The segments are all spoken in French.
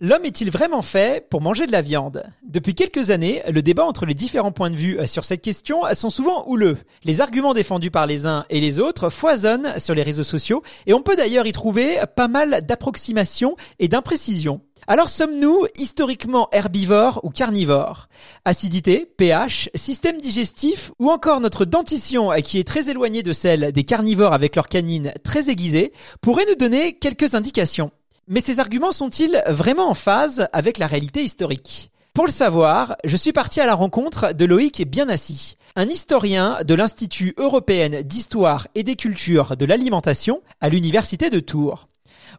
L'homme est-il vraiment fait pour manger de la viande? Depuis quelques années, le débat entre les différents points de vue sur cette question sont souvent houleux. Les arguments défendus par les uns et les autres foisonnent sur les réseaux sociaux et on peut d'ailleurs y trouver pas mal d'approximations et d'imprécisions. Alors sommes-nous historiquement herbivores ou carnivores? Acidité, pH, système digestif ou encore notre dentition qui est très éloignée de celle des carnivores avec leurs canines très aiguisées pourrait nous donner quelques indications. Mais ces arguments sont-ils vraiment en phase avec la réalité historique? Pour le savoir, je suis parti à la rencontre de Loïc Bienassi, un historien de l'Institut européen d'histoire et des cultures de l'alimentation à l'Université de Tours.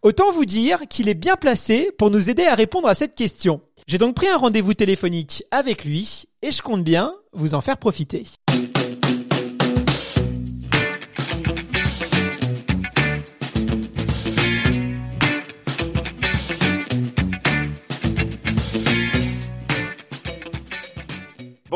Autant vous dire qu'il est bien placé pour nous aider à répondre à cette question. J'ai donc pris un rendez-vous téléphonique avec lui et je compte bien vous en faire profiter.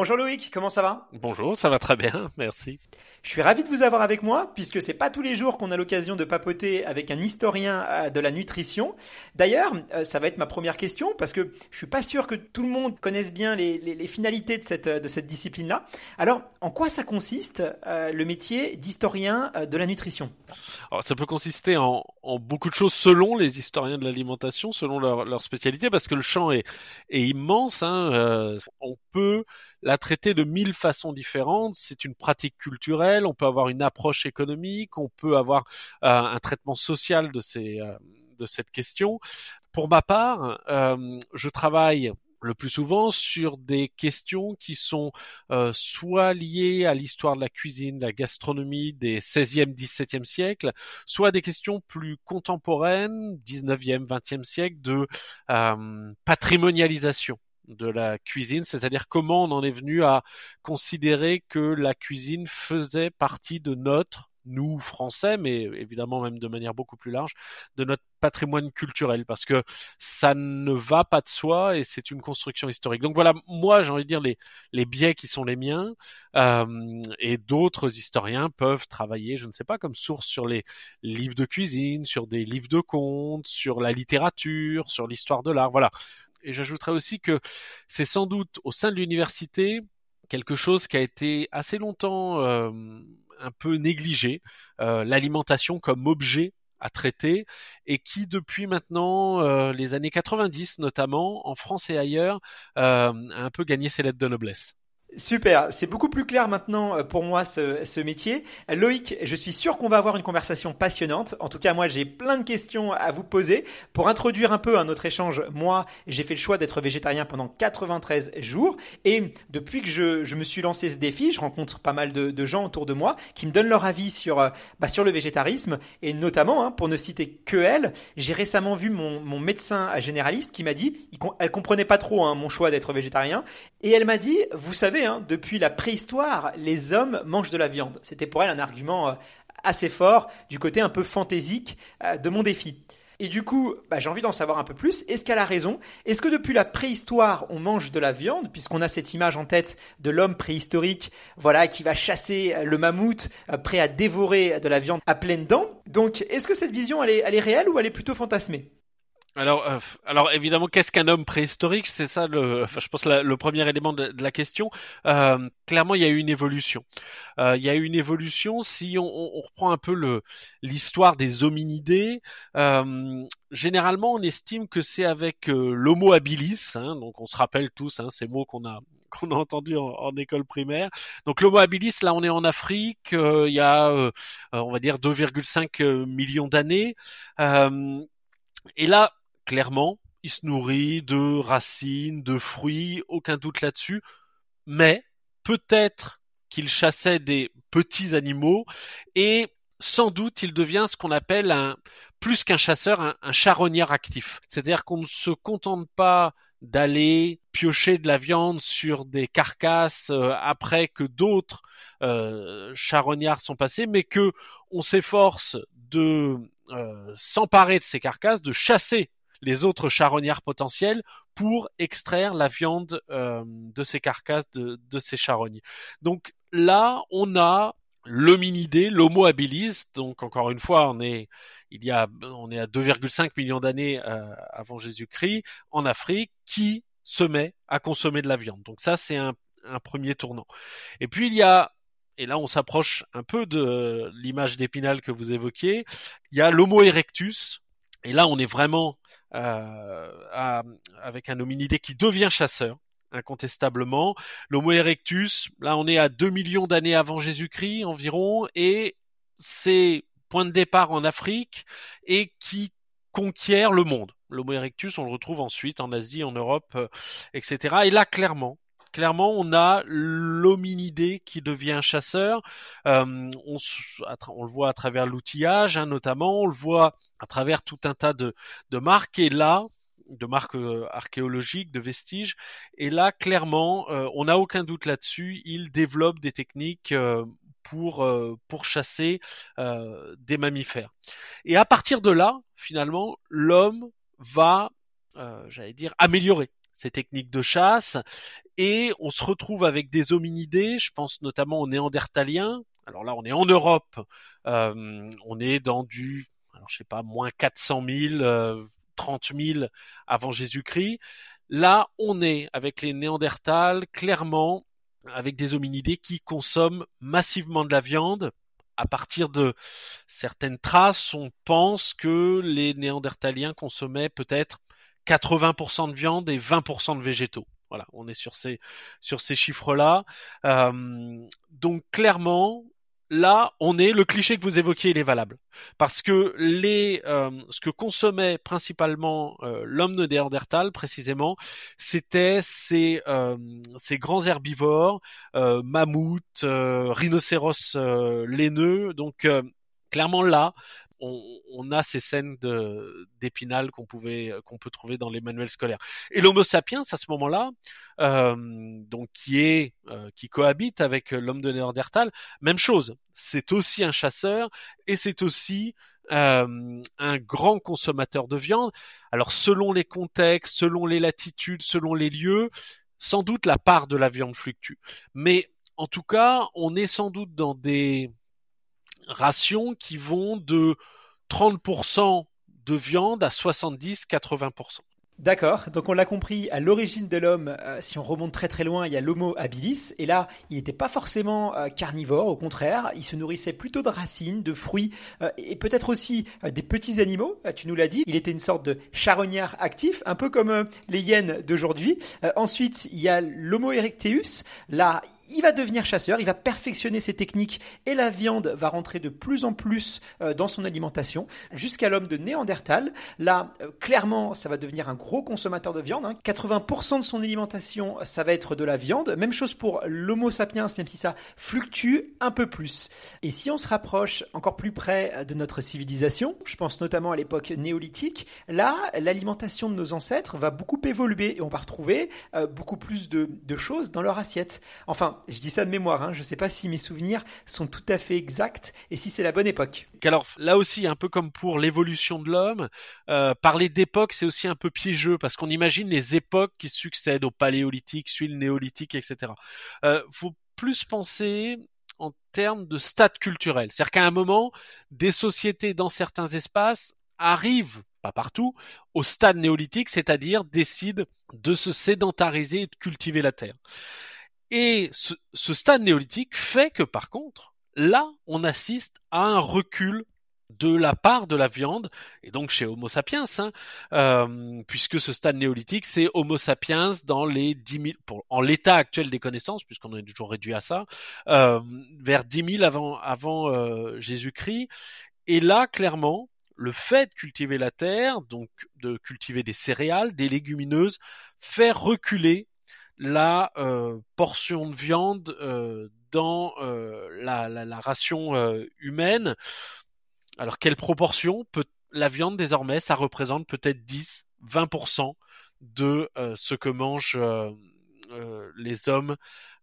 Bonjour Loïc, comment ça va? Bonjour, ça va très bien, merci. Je suis ravi de vous avoir avec moi puisque c'est pas tous les jours qu'on a l'occasion de papoter avec un historien euh, de la nutrition. D'ailleurs, euh, ça va être ma première question parce que je suis pas sûr que tout le monde connaisse bien les, finalités de cette, de cette discipline-là. Alors, en quoi ça consiste euh, le métier d'historien de la nutrition? Alors, ça peut consister en, beaucoup de choses selon les historiens de l'alimentation, selon leur, spécialité, parce que le champ est, immense. Hein, on peut la traiter de mille façons différentes. C'est une pratique culturelle, on peut avoir une approche économique, on peut avoir euh, un traitement social de, ces, euh, de cette question. Pour ma part, euh, je travaille le plus souvent sur des questions qui sont soit liées à l'histoire de la cuisine, de la gastronomie des 16e, 17e siècles, soit des questions plus contemporaines, 19e, 20e siècle, de patrimonialisation de la cuisine, c'est-à-dire comment on en est venu à considérer que la cuisine faisait partie de notre nous français, mais évidemment même de manière beaucoup plus large, de notre patrimoine culturel, parce que ça ne va pas de soi et c'est une construction historique. Donc voilà, moi j'ai envie de dire les, biais qui sont les miens, euh, et d'autres historiens peuvent travailler, je ne sais pas, comme source sur les livres de cuisine, sur des livres de contes, sur la littérature, sur l'histoire de l'art, voilà et j'ajouterais aussi que c'est sans doute au sein de l'université quelque chose qui a été assez longtemps euh, un peu négligé, euh, l'alimentation comme objet à traiter et qui depuis maintenant euh, les années 90 notamment en France et ailleurs a un peu gagné ses lettres de noblesse. Super, c'est beaucoup plus clair maintenant euh, pour moi ce, métier. Loïc, je suis sûr qu'on va avoir une conversation passionnante. En tout cas, moi j'ai plein de questions à vous poser. Pour introduire un peu à notre échange, moi j'ai fait le choix d'être végétarien pendant 93 jours et depuis que je, me suis lancé ce défi, je rencontre pas mal de, gens autour de moi qui me donnent leur avis sur, euh, bah, sur le végétarisme et notamment, hein, pour ne citer que elle, j'ai récemment vu mon, mon médecin généraliste qui m'a dit, elle comprenait pas trop hein, mon choix d'être végétarien et elle m'a dit, vous savez, Hein, depuis la préhistoire, les hommes mangent de la viande. C'était pour elle un argument euh, assez fort du côté un peu fantaisique euh, de mon défi. Et du coup, bah, j'ai envie d'en savoir un peu plus. Est-ce qu'elle a raison? Est-ce que depuis la préhistoire, on mange de la viande, puisqu'on a cette image en tête de l'homme préhistorique, voilà, qui va chasser le mammouth, euh, prêt à dévorer de la viande à pleines dents? Donc, est-ce que cette vision, elle est réelle ou elle est plutôt fantasmée? Alors, euh, alors évidemment, qu'est-ce qu'un homme préhistorique? C'est ça, le, enfin, je pense, le premier élément de, la question. Euh, clairement, il y a eu une évolution. Euh, il y a eu une évolution. Si on, on reprend un peu l'histoire des hominidés, euh, généralement, on estime que c'est avec euh, l'Homo habilis. Hein, donc, on se rappelle tous hein, ces mots qu'on a qu'on a entendus en, en, école primaire. Donc, l'Homo habilis, là, on est en Afrique. il y a, on va dire, 2,5 millions d'années. et là, clairement, il se nourrit de racines, de fruits, aucun doute là-dessus. Mais peut-être qu'il chassait des petits animaux et sans doute il devient ce qu'on appelle un plus qu'un chasseur, un, charognard actif. C'est-à-dire qu'on ne se contente pas d'aller piocher de la viande sur des carcasses euh, après que d'autres euh, charognards sont passés, mais que on s'efforce de euh, s'emparer de ces carcasses, de chasser les autres charognards potentiels pour extraire la viande de ces carcasses, de, de ces charognes. Donc là, on a l'hominidé, l'homo habilis. Donc encore une fois, on est il y a on est à 2,5 millions d'années euh, avant Jésus-Christ en Afrique qui se met à consommer de la viande. Donc ça c'est un, un premier tournant. Et puis il y a et là on s'approche un peu de l'image d'Épinal que vous évoquiez, il y a l'Homo erectus et là on est vraiment euh, à, avec un hominidé qui devient chasseur incontestablement. L'Homo erectus, là on est à 2 millions d'années avant Jésus-Christ environ, et c'est point de départ en Afrique et qui conquiert le monde. L'Homo erectus, on le retrouve ensuite en Asie, en Europe, euh, etc. Et là, clairement, clairement, on a l'hominidé qui devient chasseur. Euh, on, le voit à travers l'outillage, hein, notamment. On le voit à travers tout un tas de, de marques. Et là, de marques euh, archéologiques, de vestiges. Et là, clairement, euh, on n'a aucun doute là-dessus. Il développe des techniques pour pour chasser des mammifères. Et à partir de là, finalement, l'homme va, j'allais dire, améliorer ses techniques de chasse et on se retrouve avec des hominidés. Je pense notamment aux Néandertaliens. Alors là, on est en Europe. on est dans du je sais pas, moins 400 000, 30 000 avant Jésus-Christ. Là, on est avec les Néandertals, clairement, avec des hominidés qui consomment massivement de la viande. À partir de certaines traces, on pense que les Néandertaliens consommaient peut-être 80% de viande et 20% de végétaux. Voilà, on est sur ces chiffres-là. Euh, donc clairement, là, on est le cliché que vous évoquiez, il est valable parce que euh, ce que consommait principalement euh, l'homme de Néandertal précisément, c'était ces grands herbivores, mammouths, rhinocéros laineux. Donc clairement là, on, a ces scènes d'épinal qu'on pouvait qu'on peut trouver dans les manuels scolaires. Et l'Homo sapiens à ce moment-là, euh, donc qui est euh, qui cohabite avec l'homme de Néandertal, même chose. C'est aussi un chasseur et c'est aussi euh, un grand consommateur de viande. Alors selon les contextes, selon les latitudes, selon les lieux, sans doute la part de la viande fluctue. Mais en tout cas, on est sans doute dans des rations qui vont de 30% de viande à 70-80%. D'accord, donc on l'a compris, à l'origine de l'homme, euh, si on remonte très très loin, il y a l'Homo habilis, et là, il n'était pas forcément euh, carnivore, au contraire, il se nourrissait plutôt de racines, de fruits, euh, et peut-être aussi des petits animaux, tu nous l'as dit, il était une sorte de charognard actif, un peu comme les hyènes d'aujourd'hui. ensuite, il y a l'Homo erectus, là, il va devenir chasseur, il va perfectionner ses techniques et la viande va rentrer de plus en plus euh, dans son alimentation jusqu'à l'homme de Néandertal. Là, euh, clairement, ça va devenir un gros consommateur de viande. 80% hein. de son alimentation, ça va être de la viande. Même chose pour l'Homo sapiens, même si ça fluctue un peu plus. Et si on se rapproche encore plus près de notre civilisation, je pense notamment à l'époque néolithique, là, l'alimentation de nos ancêtres va beaucoup évoluer et on va retrouver euh, beaucoup plus de, choses dans leur assiette. Enfin, je dis ça de mémoire, hein, je ne sais pas si mes souvenirs sont tout à fait exacts et si c'est la bonne époque. Alors là aussi, un peu comme pour l'évolution de l'homme, euh, parler d'époque, c'est aussi un peu parce qu'on imagine les époques qui succèdent au paléolithique, suivent le néolithique, etc. Euh, faut plus penser en termes de stade culturel. C'est-à-dire qu'à un moment, des sociétés dans certains espaces arrivent, pas partout, au stade néolithique, c'est-à-dire décident de se sédentariser et de cultiver la terre. Et ce, stade néolithique fait que par contre, là, on assiste à un recul de la part de la viande, et donc chez Homo sapiens, hein, euh, puisque ce stade néolithique, c'est Homo sapiens dans les 10 000, pour, en l'état actuel des connaissances, puisqu'on est toujours réduit à ça, euh, vers 10 000 avant, euh, Jésus-Christ. Et là, clairement, le fait de cultiver la terre, donc de cultiver des céréales, des légumineuses, fait reculer la portion de viande dans la, ration humaine. Alors quelle proportion peut la viande désormais, ça représente peut-être 10, 20% de ce que mangent les hommes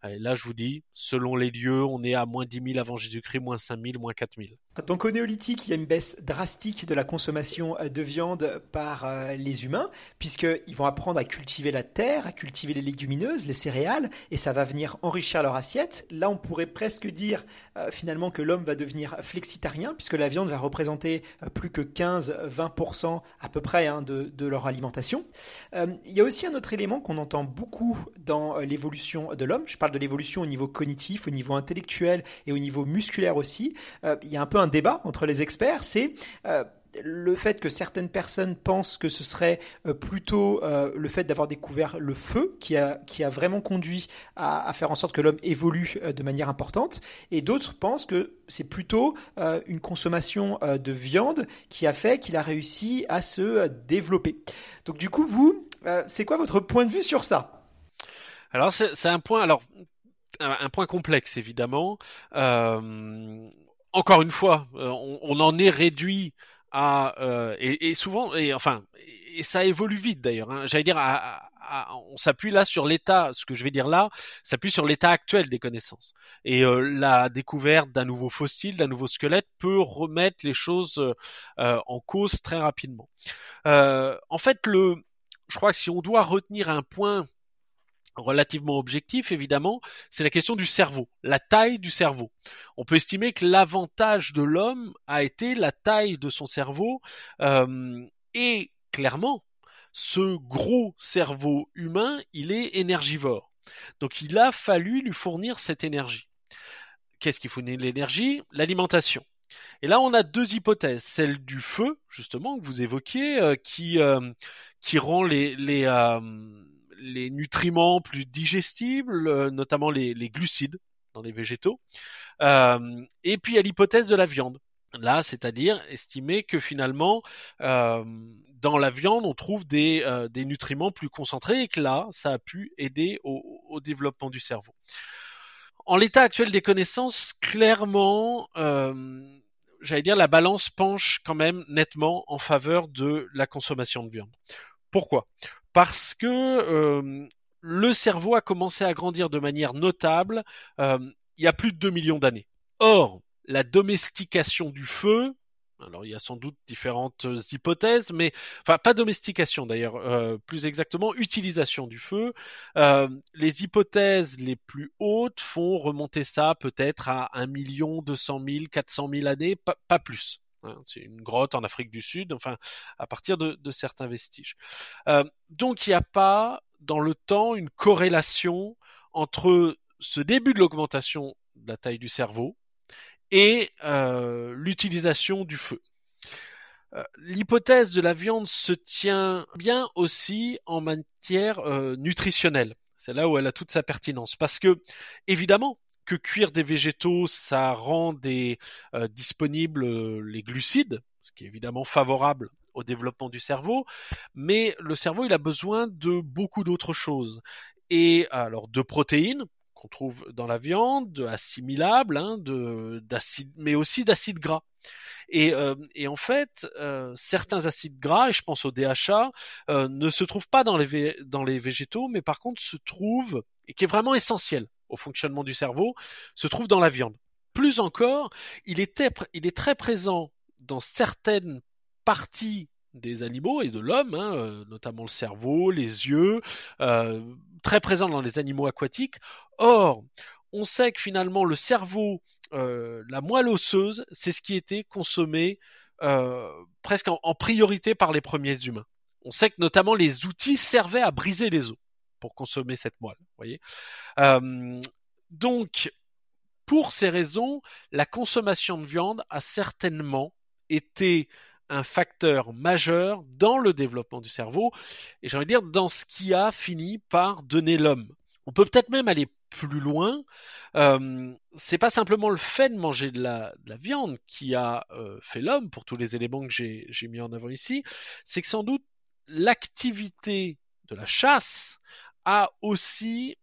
là, je vous dis, selon les lieux, on est à moins 10 000 avant Jésus-Christ, moins 5 000, moins 4 000. Donc au néolithique, il y a une baisse drastique de la consommation euh, de viande par euh, les humains, puisqu'ils vont apprendre à cultiver la terre, à cultiver les légumineuses, les céréales, et ça va venir enrichir leur assiette. Là, on pourrait presque dire euh, finalement que l'homme va devenir flexitarien, puisque la viande va représenter plus que 15-20% à peu près hein, de, de, leur alimentation. il y a aussi un autre élément qu'on entend beaucoup dans l'évolution de l'homme. De l'évolution au niveau cognitif, au niveau intellectuel et au niveau musculaire aussi, euh, il y a un peu un débat entre les experts, c'est euh, le fait que certaines personnes pensent que ce serait euh, plutôt le fait d'avoir découvert le feu qui a, qui a vraiment conduit à, faire en sorte que l'homme évolue de manière importante, et d'autres pensent que c'est plutôt une consommation de viande qui a fait qu'il a réussi à se développer. Donc du coup, vous, c'est quoi votre point de vue sur ça? Alors c'est un point, alors un, point complexe évidemment. Euh, encore une fois, euh, on, en est réduit à euh, et, souvent et enfin et ça évolue vite d'ailleurs. Hein. J'allais dire, on s'appuie là sur l'état. Ce que je vais dire là, s'appuie sur l'état actuel des connaissances. Et la découverte d'un nouveau fossile, d'un nouveau squelette peut remettre les choses en cause très rapidement. en fait, le, je crois que si on doit retenir un point relativement objectif, évidemment, c'est la question du cerveau, la taille du cerveau. On peut estimer que l'avantage de l'homme a été la taille de son cerveau, euh, et clairement, ce gros cerveau humain, il est énergivore. Donc il a fallu lui fournir cette énergie. Qu'est-ce qui fournit l'énergie? L'alimentation. Et là, on a deux hypothèses. Celle du feu, justement, que vous évoquiez, euh, qui, euh, qui rend les, les, les nutriments plus digestibles, euh, notamment les, glucides dans les végétaux. Euh, et puis a l'hypothèse de la viande. Là, c'est-à-dire estimer que finalement, euh, dans la viande, on trouve des, nutriments plus concentrés et que là, ça a pu aider au, développement du cerveau. En l'état actuel des connaissances, clairement, j'allais dire, la balance penche quand même nettement en faveur de la consommation de viande. Pourquoi? Parce que euh, le cerveau a commencé à grandir de manière notable euh, il y a plus de 2 millions d'années. Or, la domestication du feu, alors il y a sans doute différentes hypothèses, mais enfin pas domestication d'ailleurs, euh, plus exactement utilisation du feu. les hypothèses les plus hautes font remonter ça peut-être à 1 million 200 000, 400 000 années, pas plus. Hein, c'est une grotte en Afrique du Sud, enfin, à partir de, certains vestiges. Euh, donc, il n'y a pas dans le temps une corrélation entre ce début de l'augmentation de la taille du cerveau et euh, l'utilisation du feu. Euh, l'hypothèse de la viande se tient bien aussi en matière nutritionnelle. C'est là où elle a toute sa pertinence. Parce que, évidemment, que cuire des végétaux, ça rend des, euh, disponibles euh, les glucides, ce qui est évidemment favorable au développement du cerveau, mais le cerveau il a besoin de beaucoup d'autres choses. Et alors de protéines qu'on trouve dans la viande, de assimilables, hein, mais aussi d'acides gras. Et, euh, et, en fait, certains acides gras, et je pense au DHA, ne se trouvent pas dans les, dans les végétaux, mais par contre se trouvent, et qui est vraiment essentiel au fonctionnement du cerveau, se trouve dans la viande. Plus encore, il, est très présent dans certaines parties des animaux et de l'homme, hein, euh, notamment le cerveau, les yeux, euh, très présent dans les animaux aquatiques. Or, on sait que finalement le cerveau, euh, la moelle osseuse, c'est ce qui était consommé presque en, priorité par les premiers humains. On sait que notamment les outils servaient à briser les os pour consommer cette moelle. Voyez. Euh, donc, pour ces raisons, la consommation de viande a certainement été un facteur majeur dans le développement du cerveau et j'ai envie de dire dans ce qui a fini par donner l'homme. On peut peut-être même aller plus loin. Euh, c'est pas simplement le fait de manger de la, viande qui a euh, fait l'homme pour tous les éléments que j'ai mis en avant ici, c'est que sans doute l'activité de la chasse a aussi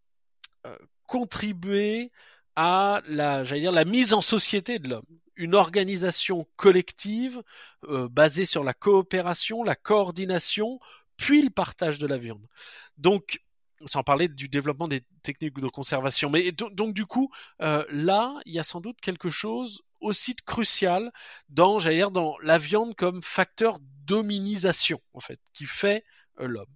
euh, contribué à la, j'allais dire, la mise en société de l'homme. une organisation collective euh, basée sur la coopération, la coordination, puis le partage de la viande. Donc, sans parler du développement des techniques de conservation. Mais donc, du coup, euh, là, il y a sans doute quelque chose aussi de crucial dans, j'allais dire, dans la viande comme facteur d'hominisation, en fait, qui fait l'homme.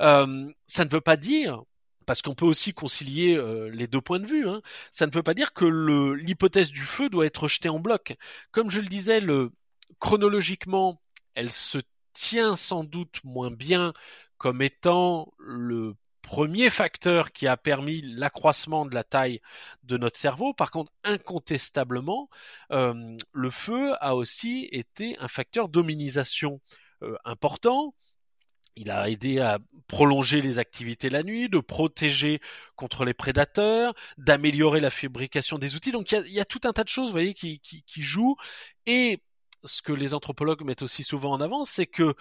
Euh, ça ne veut pas dire parce qu'on peut aussi concilier euh, les deux points de vue. Hein. Ça ne veut pas dire que l'hypothèse du feu doit être rejetée en bloc. Comme je le disais, chronologiquement, elle se tient sans doute moins bien comme étant le premier facteur qui a permis l'accroissement de la taille de notre cerveau. Par contre, incontestablement, euh, le feu a aussi été un facteur d'hominisation important il a aidé à prolonger les activités la nuit, de protéger contre les prédateurs, d'améliorer la fabrication des outils. Donc il y, a, tout un tas de choses, vous voyez, qui, jouent. Et ce que les anthropologues mettent aussi souvent en avant, c'est que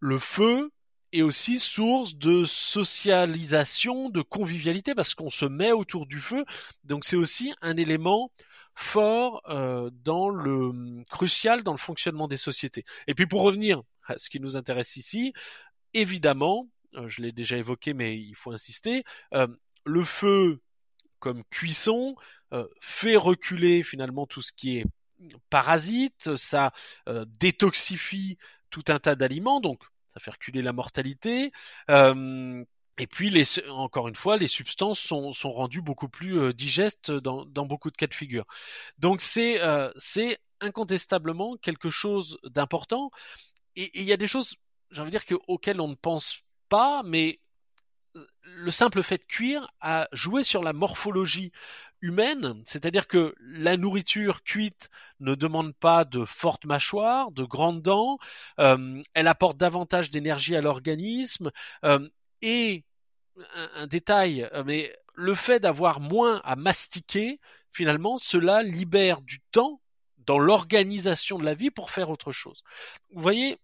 le feu est aussi source de socialisation, de convivialité, parce qu'on se met autour du feu. Donc c'est aussi un élément fort euh, dans le crucial dans le fonctionnement des sociétés. Et puis pour revenir à ce qui nous intéresse ici, évidemment, euh, je l'ai déjà évoqué, mais il faut insister, euh, le feu comme cuisson euh, fait reculer finalement tout ce qui est parasite, ça détoxifie tout un tas d'aliments, donc ça fait reculer la mortalité. et puis, encore une fois, les substances sont, sont rendues beaucoup plus digestes dans, dans, beaucoup de cas de figure. Donc, c'est incontestablement quelque chose d'important. Et il y a des choses j'ai envie de dire auquel on ne pense pas, mais euh, le simple fait de cuire a joué sur la morphologie humaine, c'est-à-dire que la nourriture cuite ne demande pas de fortes mâchoires, de grandes dents, euh, elle apporte davantage d'énergie à l'organisme euh, et un, détail, mais le fait d'avoir moins à mastiquer, finalement, cela libère du temps dans l'organisation de la vie pour faire autre chose. Vous voyez,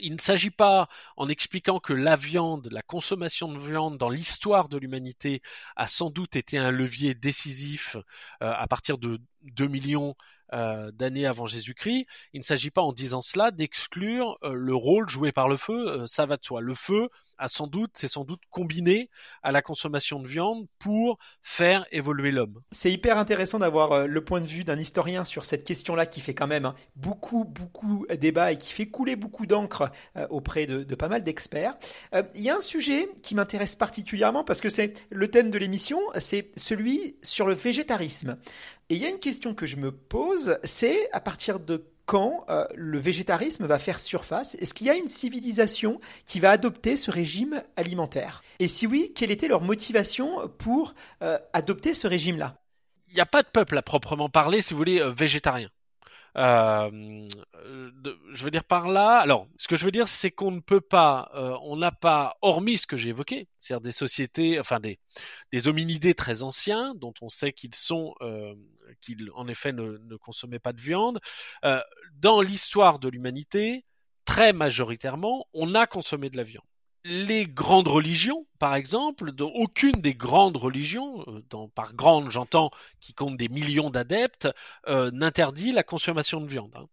il ne s'agit pas, en expliquant que la viande, la consommation de viande dans l'histoire de l'humanité a sans doute été un levier décisif euh, à partir de 2 millions euh, d'années avant Jésus-Christ, il ne s'agit pas en disant cela d'exclure euh, le rôle joué par le feu, ça va de soi. Le feu a sans doute, c'est sans doute combiné à la consommation de viande pour faire évoluer l'homme. C'est hyper intéressant d'avoir euh, le point de vue d'un historien sur cette question-là qui fait quand même hein, beaucoup, beaucoup débat et qui fait couler beaucoup d'encre euh, auprès de, pas mal d'experts. Euh, il y a un sujet qui m'intéresse particulièrement parce que c'est le thème de l'émission, c'est celui sur le végétarisme. Et il y a une question que je me pose, c'est à partir de quand euh, le végétarisme va faire surface? Est-ce qu'il y a une civilisation qui va adopter ce régime alimentaire? Et si oui, quelle était leur motivation pour euh, adopter ce régime-là? Il n'y a pas de peuple à proprement parler, si vous voulez, euh, végétarien. Euh, je veux dire par là, alors ce que je veux dire c'est qu'on ne peut pas, euh, on n'a pas, hormis ce que j'ai évoqué, c'est-à-dire des sociétés, enfin des, des hominidés très anciens dont on sait qu'ils sont, euh, qu'ils en effet ne, consommaient pas de viande, dans l'histoire de l'humanité, très majoritairement, on a consommé de la viande les grandes religions, par exemple, aucune des grandes religions, euh, par grande j'entends qui compte des millions d'adeptes, euh, n'interdit la consommation de viande. Hein.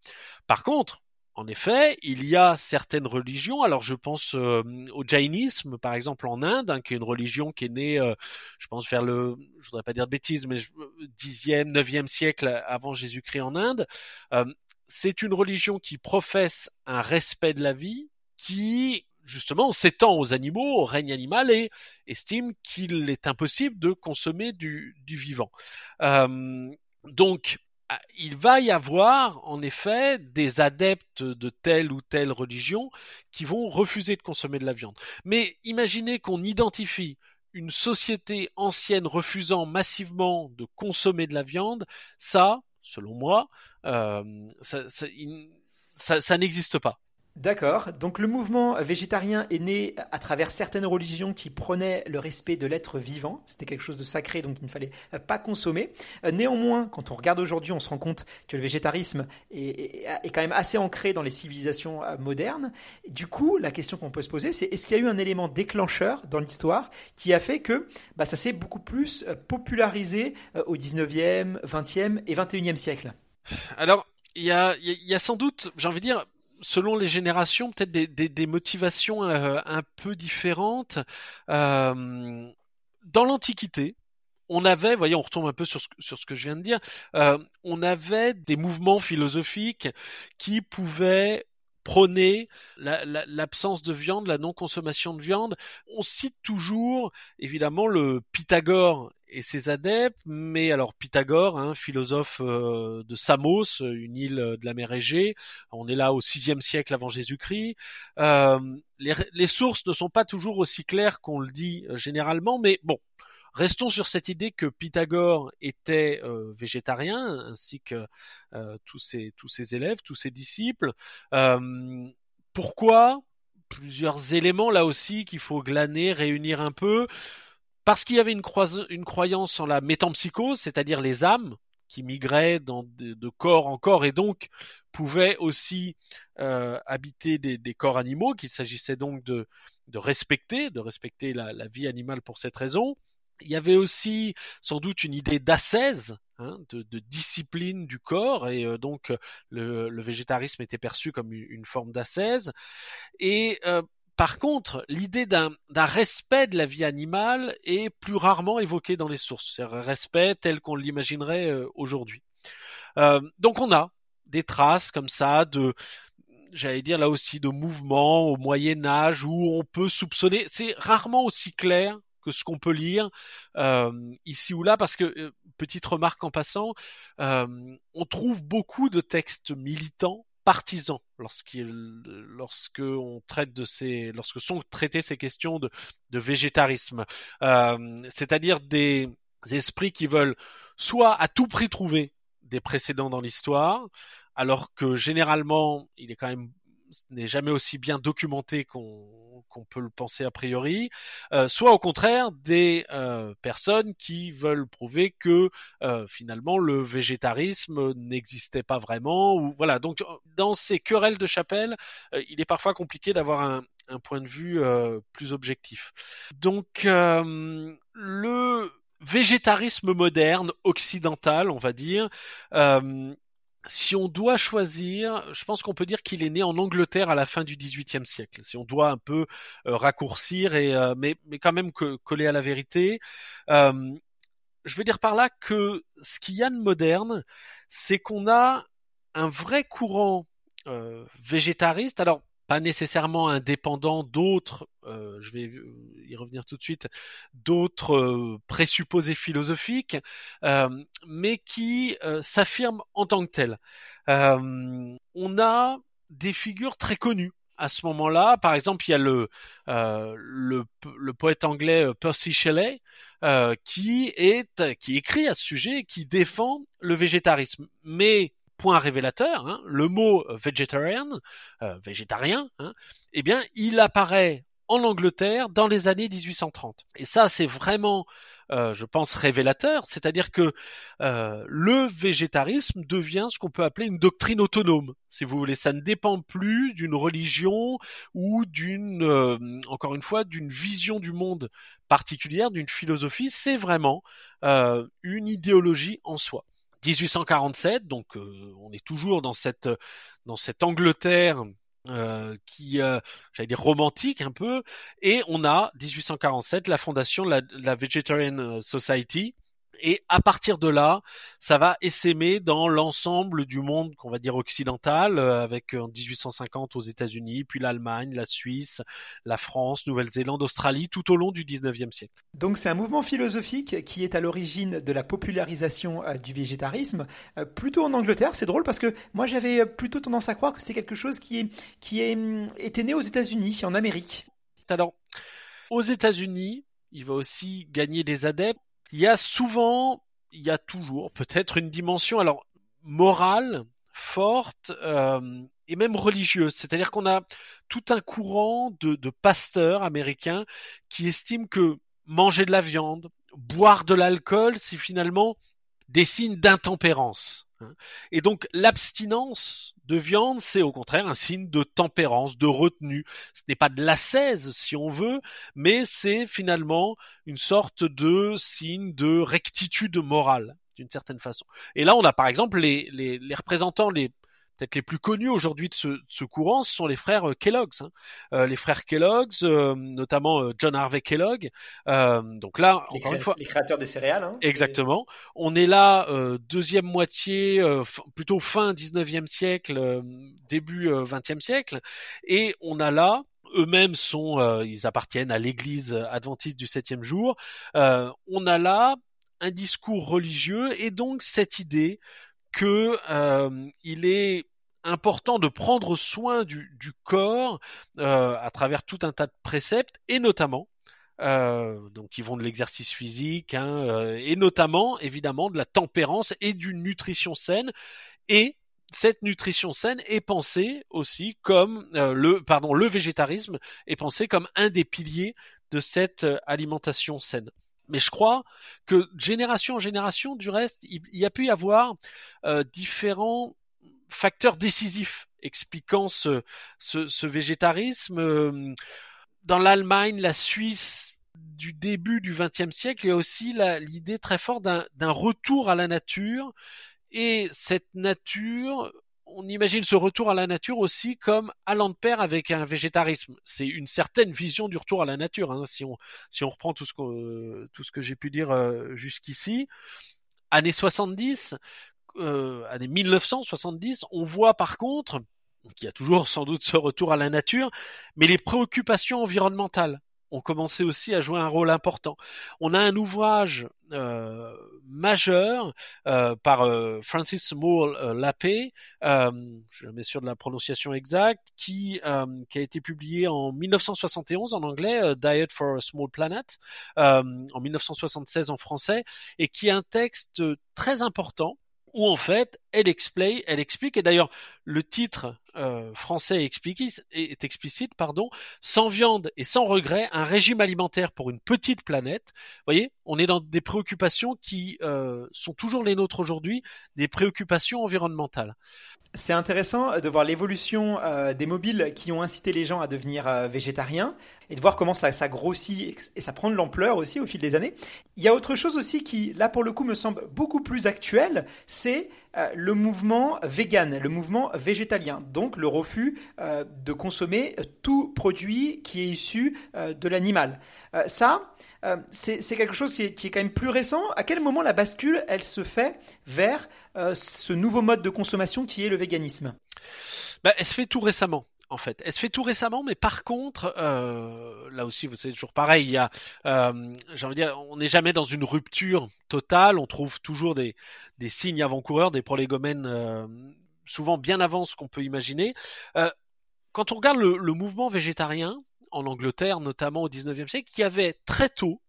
Par contre, en effet, il y a certaines religions. Alors, je pense euh, au jainisme, par exemple, en Inde, hein, qui est une religion qui est née, je pense, vers le, je voudrais pas dire de bêtises, mais dixième, neuvième siècle avant Jésus-Christ en Inde. c'est une religion qui professe un respect de la vie, qui justement s'étend aux animaux, au règne animal et estime qu'il est impossible de consommer du, vivant. Euh, donc, ah, il va y avoir en effet des adeptes de telle ou telle religion qui vont refuser de consommer de la viande. Mais imaginez qu'on identifie une société ancienne refusant massivement de consommer de la viande, ça, selon moi, euh, ça n'existe pas. D'accord. Donc le mouvement végétarien est né à travers certaines religions qui prenaient le respect de l'être vivant. C'était quelque chose de sacré, donc il ne fallait pas consommer. Euh, néanmoins, quand on regarde aujourd'hui, on se rend compte que le végétarisme est, quand même assez ancré dans les civilisations euh, modernes. Du coup, la question qu'on peut se poser, c'est est-ce qu'il y a eu un élément déclencheur dans l'histoire qui a fait que bah, ça s'est beaucoup plus euh, popularisé au 19e, 20e et 21e siècle Alors, il y a, y a sans doute, j'ai envie de dire, selon les générations, peut-être des, motivations euh, un peu différentes. Euh, dans l'Antiquité, on avait, voyez, on retombe un peu sur ce, sur ce que je viens de dire, euh, on avait des mouvements philosophiques qui pouvaient prôner l'absence de viande, la non-consommation de viande. On cite toujours, évidemment, le Pythagore et ses adeptes, mais alors Pythagore, hein, philosophe euh, de Samos, une île de la mer Égée, on est là au VIe siècle avant Jésus-Christ. Euh, les, sources ne sont pas toujours aussi claires qu'on le dit euh, généralement, mais bon, Restons sur cette idée que Pythagore était euh, végétarien, ainsi que euh, tous, ses, élèves, tous ses disciples. Euh, pourquoi? Plusieurs éléments là aussi qu'il faut glaner, réunir un peu. Parce qu'il y avait une, croyance en la métampsychose, c'est-à-dire les âmes qui migraient de, corps en corps et donc pouvaient aussi habiter des, corps animaux, qu'il s'agissait donc de, respecter, de respecter la, vie animale pour cette raison. Il y avait aussi sans doute une idée d'ascèse, hein, de, discipline du corps, et euh, donc le, végétarisme était perçu comme une, forme d'ascèse. Euh, par contre, l'idée d'un respect de la vie animale est plus rarement évoquée dans les sources, c'est un respect tel qu'on l'imaginerait euh, aujourd'hui. donc on a des traces comme ça de j'allais dire là aussi de mouvements au Moyen Âge où on peut soupçonner, c'est rarement aussi clair que ce qu'on peut lire euh, ici ou là, parce que euh, petite remarque en passant, euh, on trouve beaucoup de textes militants partisans lorsqu'il lorsque on traite de ces lorsque sont traitées ces questions de, de végétarisme. C'est-à-dire des esprits qui veulent soit à tout prix trouver des précédents dans l'histoire alors que généralement il est quand même n'est jamais aussi bien documenté qu'on peut le penser a priori, euh, soit au contraire des euh, personnes qui veulent prouver que euh, finalement le végétarisme n'existait pas vraiment. Ou voilà. Donc dans ces querelles de chapelle, il est parfois compliqué d'avoir un, un, point de vue plus objectif. Donc le végétarisme moderne, occidental, on va dire, si on doit choisir, je pense qu'on peut dire qu'il est né en Angleterre à la fin du XVIIIe siècle. Si on doit un peu euh, raccourcir et euh, mais mais quand même que, coller à la vérité. Euh, je veux dire par là que ce qu'il y a de moderne, c'est qu'on a un vrai courant végétariste. Alors pas nécessairement indépendant d'autres, euh, je vais y revenir tout de suite, d'autres euh, présupposés philosophiques, euh, mais qui s'affirment en tant que tels. on a des figures très connues à ce moment-là. Par exemple, il y a le, le, le, poète anglais Percy Shelley qui est qui écrit à ce sujet, qui défend le végétarisme. Mais point révélateur, hein, le mot euh, euh, végétarien, hein, eh bien, il apparaît en Angleterre dans les années 1830. Et ça, c'est vraiment, euh, je pense, révélateur. C'est-à-dire que le végétarisme devient ce qu'on peut appeler une doctrine autonome, si vous voulez. Ça ne dépend plus d'une religion ou d'une, encore une fois, d'une vision du monde particulière, d'une philosophie. C'est vraiment une idéologie en soi. 1847, donc euh, on est toujours dans cette dans cette Angleterre euh, qui, euh, j'allais dire romantique un peu, et on a 1847 la fondation de la, de la Vegetarian Society, et à partir de là, ça va essaimer dans l'ensemble du monde qu'on va dire occidental, euh, avec euh, en 1850 aux États-Unis, puis l'Allemagne, la Suisse, la France, Nouvelle-Zélande, Australie, tout au long du 19e siècle. Donc c'est un mouvement philosophique qui est à l'origine de la popularisation euh, du végétarisme, plutôt en Angleterre. C'est drôle parce que moi j'avais plutôt tendance à croire que c'est quelque chose qui, est, qui est, hum, était né aux États-Unis, en Amérique. Alors, aux États-Unis, il va aussi gagner des adeptes il y a souvent, il y a toujours peut-être une dimension alors morale forte euh, et même religieuse. C'est-à-dire qu'on a tout un courant de, de pasteurs américains qui estiment que manger de la viande, boire de l'alcool, c'est finalement des signes d'intempérance. Hein. Et donc l'abstinence de viande, c'est au contraire un signe de tempérance, de retenue. Ce n'est pas de l'ascèse si on veut, mais c'est finalement une sorte de signe de rectitude morale. d'une certaine façon. Et là, on a par exemple les, les, les représentants les peut-être les plus connus aujourd'hui de ce, ce, courant, ce sont les frères euh, Kellogg's. Hein. Euh, les frères Kellogg's, euh, notamment euh, John Harvey Kellogg. Euh, donc là, les encore une fois, les créateurs des céréales. Hein, exactement. On est là deuxième moitié, plutôt fin 19e siècle, début 20e siècle, et on a là eux-mêmes sont, euh, ils appartiennent à l'Église adventiste du septième jour. Euh, on a là un discours religieux et donc cette idée que euh, il est important de prendre soin du, du corps à travers tout un tas de préceptes et notamment euh, donc qui vont de l'exercice physique hein, et notamment évidemment de la tempérance et d'une nutrition saine et cette nutrition saine est pensée aussi comme euh, le pardon le végétarisme est pensé comme un des piliers de cette euh, alimentation saine. Mais je crois que génération en génération, du reste, il, y a pu y avoir euh, différents facteurs décisifs expliquant ce, ce, ce végétarisme. Euh, dans l'Allemagne, la Suisse du début du XXe siècle, il y a aussi l'idée très forte d'un retour à la nature et cette nature, on imagine ce retour à la nature aussi comme allant de pair avec un végétarisme. C'est une certaine vision du retour à la nature, hein, si, on, si on reprend tout ce que, tout ce que j'ai pu dire euh, jusqu'ici. Années 70, euh, années 1970, on voit par contre qu'il y a toujours sans doute ce retour à la nature, mais les préoccupations environnementales ont commencé aussi à jouer un rôle important. On a un ouvrage euh, majeur euh, par euh, Francis Moore euh, Lapé, euh, je mets sûr de la prononciation exacte, qui, qui a été publié en 1971 en anglais, Diet for a Small Planet, en 1976 en français, et qui est un texte très important où en fait elle explique, elle explique et d'ailleurs le titre euh, français explique, est explicite, pardon, sans viande et sans regret, un régime alimentaire pour une petite planète. Vous voyez, on est dans des préoccupations qui euh, sont toujours les nôtres aujourd'hui, des préoccupations environnementales. C'est intéressant de voir l'évolution euh, des mobiles qui ont incité les gens à devenir végétariens et de voir comment ça, ça grossit et ça prend de l'ampleur aussi au fil des années. Il y a autre chose aussi qui, là pour le coup, me semble beaucoup plus actuel, c'est le mouvement vegan, le mouvement végétalien, donc le refus euh, de consommer tout produit qui est issu euh, de l'animal. ça, c'est quelque chose qui est, qui est, quand même plus récent. À quel moment la bascule, elle se fait vers ce nouveau mode de consommation qui est le véganisme? Bah, Elle se fait tout récemment en fait. Elle se fait tout récemment, mais par contre, euh, là aussi, vous savez toujours pareil. Il y a, euh, j'ai envie de dire, on n'est jamais dans une rupture totale. On trouve toujours des, des signes avant-coureurs, des prolégomènes, euh, souvent bien avant ce qu'on peut imaginer. Euh, quand on regarde le, le, mouvement végétarien en Angleterre, notamment au 19e siècle, il y avait très tôt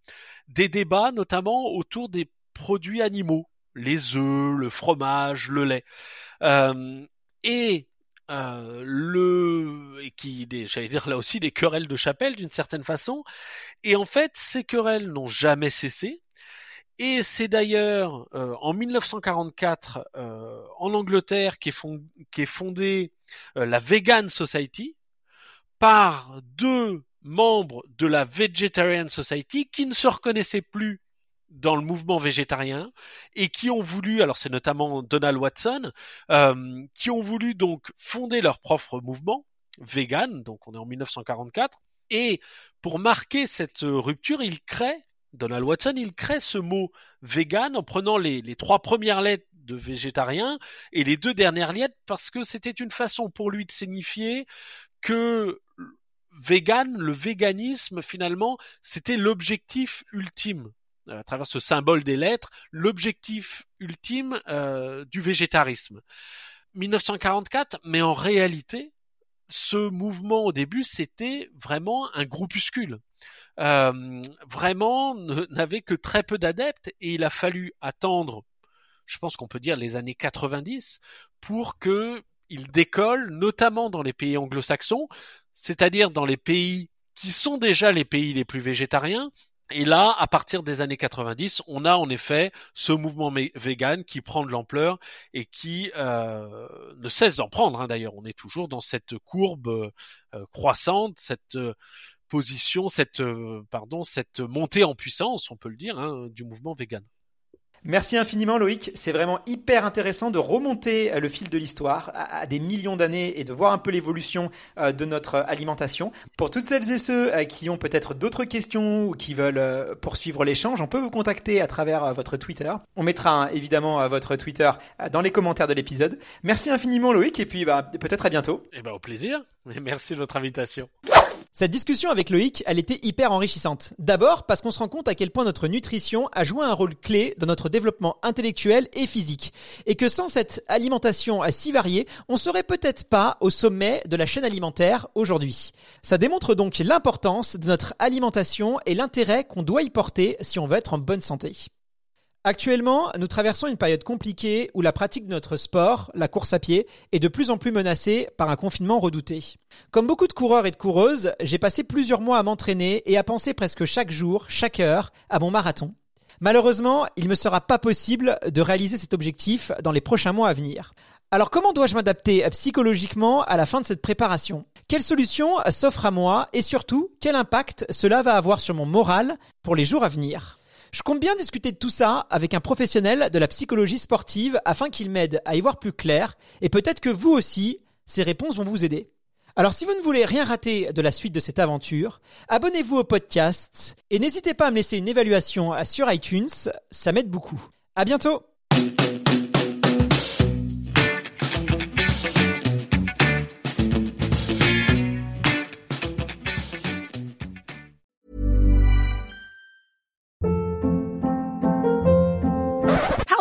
des débats, notamment autour des produits animaux, les œufs, le fromage, le lait. Et euh, le et qui j'allais dire là aussi des querelles de chapelle d'une certaine façon. Et en fait ces querelles n'ont jamais cessé. Et c'est d'ailleurs euh, en 1944 euh, en Angleterre qu'est fond, fondée euh, la Vegan Society par deux membres de la Vegetarian Society qui ne se reconnaissaient plus dans le mouvement végétarien et qui ont voulu, alors c'est notamment Donald Watson, euh, qui ont voulu donc fonder leur propre mouvement vegan, donc on est en 1944, et pour marquer cette rupture, il crée, Donald Watson, il crée ce mot vegan en prenant les, les trois premières lettres de végétarien et les deux dernières lettres parce que c'était une façon pour lui de signifier que vegan, le véganisme finalement, c'était l'objectif ultime à travers ce symbole des lettres, l'objectif ultime euh, du végétarisme. 1944, mais en réalité, ce mouvement au début, c'était vraiment un groupuscule. Euh, vraiment n'avait que très peu d'adeptes et il a fallu attendre, je pense qu'on peut dire les années 90, pour que il décolle, notamment dans les pays anglo-saxons, c'est-à-dire dans les pays qui sont déjà les pays les plus végétariens, et là, à partir des années 90, on a en effet ce mouvement vegan qui prend de l'ampleur et qui euh, ne cesse d'en prendre. Hein, D'ailleurs, on est toujours dans cette courbe euh, croissante, cette euh, position, cette pardon, cette montée en puissance, on peut le dire, hein, du mouvement vegan. Merci infiniment Loïc, c'est vraiment hyper intéressant de remonter euh, le fil de l'histoire à, des millions d'années et de voir un peu l'évolution euh, de notre alimentation. Pour toutes celles et ceux euh, qui ont peut-être d'autres questions ou qui veulent poursuivre l'échange, on peut vous contacter à travers votre Twitter. On mettra hein, évidemment votre Twitter dans les commentaires de l'épisode. Merci infiniment Loïc et puis bah, peut-être à bientôt. Eh ben au plaisir. Merci de votre invitation. Cette discussion avec Loïc, elle était hyper enrichissante. D'abord parce qu'on se rend compte à quel point notre nutrition a joué un rôle clé dans notre développement intellectuel et physique. Et que sans cette alimentation si variée, on serait peut-être pas au sommet de la chaîne alimentaire aujourd'hui. Ça démontre donc l'importance de notre alimentation et l'intérêt qu'on doit y porter si on veut être en bonne santé. Actuellement, nous traversons une période compliquée où la pratique de notre sport, la course à pied, est de plus en plus menacée par un confinement redouté. Comme beaucoup de coureurs et de coureuses, j'ai passé plusieurs mois à m'entraîner et à penser presque chaque jour, chaque heure, à mon marathon. Malheureusement, il ne me sera pas possible de réaliser cet objectif dans les prochains mois à venir. Alors comment dois-je m'adapter psychologiquement à la fin de cette préparation? Quelle solution s'offre à moi et surtout quel impact cela va avoir sur mon moral pour les jours à venir? Je compte bien discuter de tout ça avec un professionnel de la psychologie sportive afin qu'il m'aide à y voir plus clair et peut-être que vous aussi, ces réponses vont vous aider. Alors si vous ne voulez rien rater de la suite de cette aventure, abonnez-vous au podcast et n'hésitez pas à me laisser une évaluation sur iTunes, ça m'aide beaucoup. À bientôt!